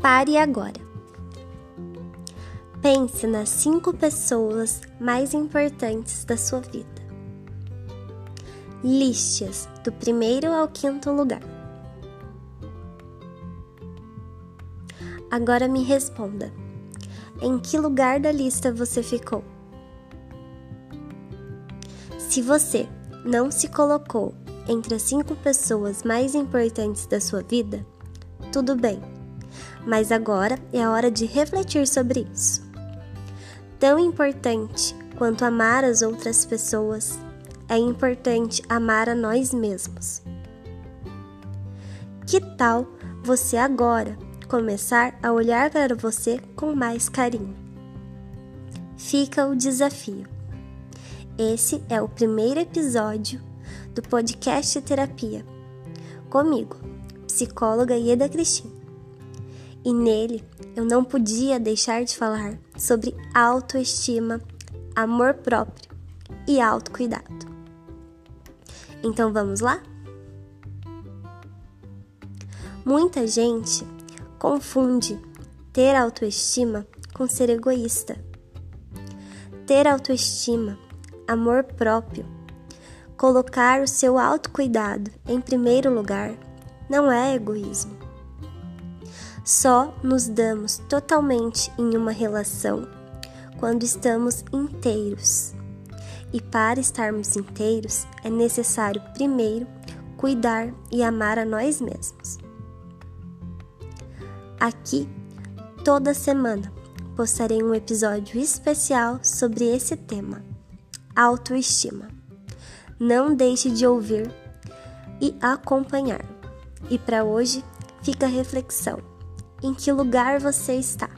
Pare agora. Pense nas cinco pessoas mais importantes da sua vida. Liste-as do primeiro ao quinto lugar. Agora me responda: em que lugar da lista você ficou? Se você não se colocou entre as cinco pessoas mais importantes da sua vida, tudo bem, mas agora é a hora de refletir sobre isso. Tão importante quanto amar as outras pessoas, é importante amar a nós mesmos. Que tal você agora começar a olhar para você com mais carinho? Fica o desafio. Esse é o primeiro episódio do podcast Terapia, comigo, psicóloga Ieda Cristina. E nele eu não podia deixar de falar sobre autoestima, amor próprio e autocuidado. Então vamos lá? Muita gente confunde ter autoestima com ser egoísta. Ter autoestima, amor próprio, colocar o seu autocuidado em primeiro lugar não é egoísmo. Só nos damos totalmente em uma relação quando estamos inteiros. E para estarmos inteiros é necessário primeiro cuidar e amar a nós mesmos. Aqui, toda semana, postarei um episódio especial sobre esse tema: autoestima. Não deixe de ouvir e acompanhar. E para hoje, fica a reflexão: em que lugar você está?